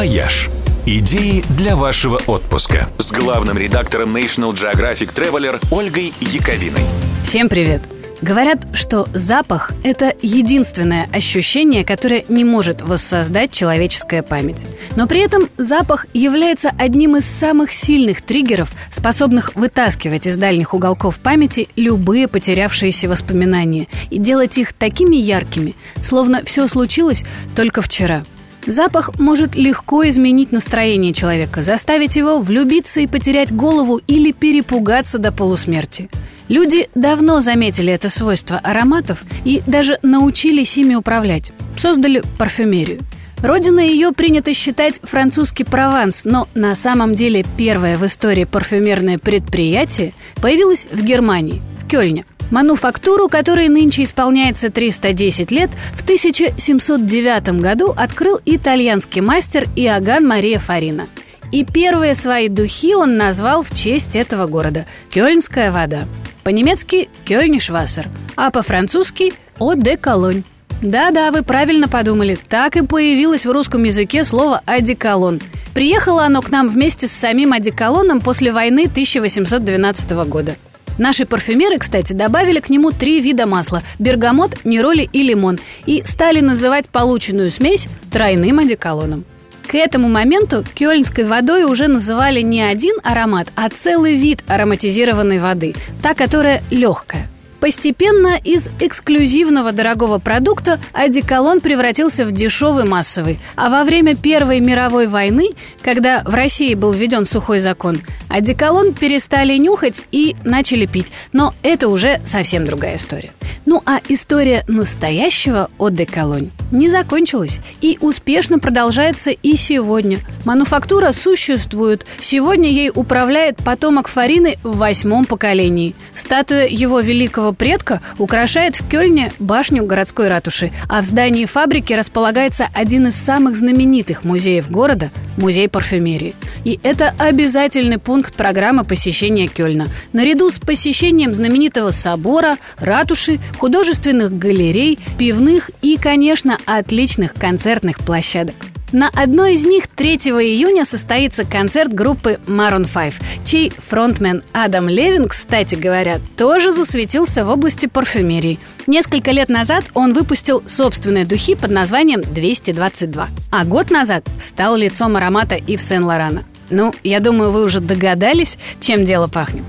«Вояж». Идеи для вашего отпуска с главным редактором National Geographic Traveler Ольгой Яковиной. Всем привет! Говорят, что запах – это единственное ощущение, которое не может воссоздать человеческая память. Но при этом запах является одним из самых сильных триггеров, способных вытаскивать из дальних уголков памяти любые потерявшиеся воспоминания и делать их такими яркими, словно все случилось только вчера – Запах может легко изменить настроение человека, заставить его влюбиться и потерять голову или перепугаться до полусмерти. Люди давно заметили это свойство ароматов и даже научились ими управлять. Создали парфюмерию. Родина ее принято считать французский Прованс, но на самом деле первое в истории парфюмерное предприятие появилось в Германии, Кёльне. Мануфактуру, которой нынче исполняется 310 лет, в 1709 году открыл итальянский мастер Иоганн Мария Фарина. И первые свои духи он назвал в честь этого города – Кёльнская вода. По-немецки «Кёльнишвассер», а по-французски «О де Колонь». Да-да, вы правильно подумали. Так и появилось в русском языке слово «одеколон». Приехало оно к нам вместе с самим одеколоном после войны 1812 года. Наши парфюмеры, кстати, добавили к нему три вида масла – бергамот, нероли и лимон – и стали называть полученную смесь тройным одеколоном. К этому моменту кёльнской водой уже называли не один аромат, а целый вид ароматизированной воды, та, которая легкая – Постепенно из эксклюзивного дорогого продукта одеколон превратился в дешевый массовый. А во время Первой мировой войны, когда в России был введен сухой закон, одеколон перестали нюхать и начали пить. Но это уже совсем другая история. Ну а история настоящего одеколонь не закончилась и успешно продолжается и сегодня. Мануфактура существует. Сегодня ей управляет потомок Фарины в восьмом поколении. Статуя его великого предка украшает в Кёльне башню городской ратуши, а в здании фабрики располагается один из самых знаменитых музеев города – музей парфюмерии. И это обязательный пункт программы посещения Кёльна. Наряду с посещением знаменитого собора, ратуши, художественных галерей, пивных и, конечно, отличных концертных площадок. На одной из них 3 июня состоится концерт группы Maroon 5, чей фронтмен Адам Левин, кстати говоря, тоже засветился в области парфюмерии. Несколько лет назад он выпустил собственные духи под названием 222, а год назад стал лицом аромата Ив Сен-Лорана. Ну, я думаю, вы уже догадались, чем дело пахнет.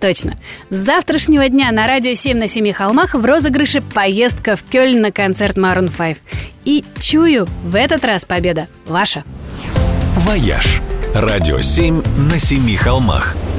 Точно. С завтрашнего дня на радио 7 на 7 холмах в розыгрыше поездка в Кёльн на концерт Maroon 5. И чую, в этот раз победа ваша. «Вояж» – радио 7 на 7 холмах –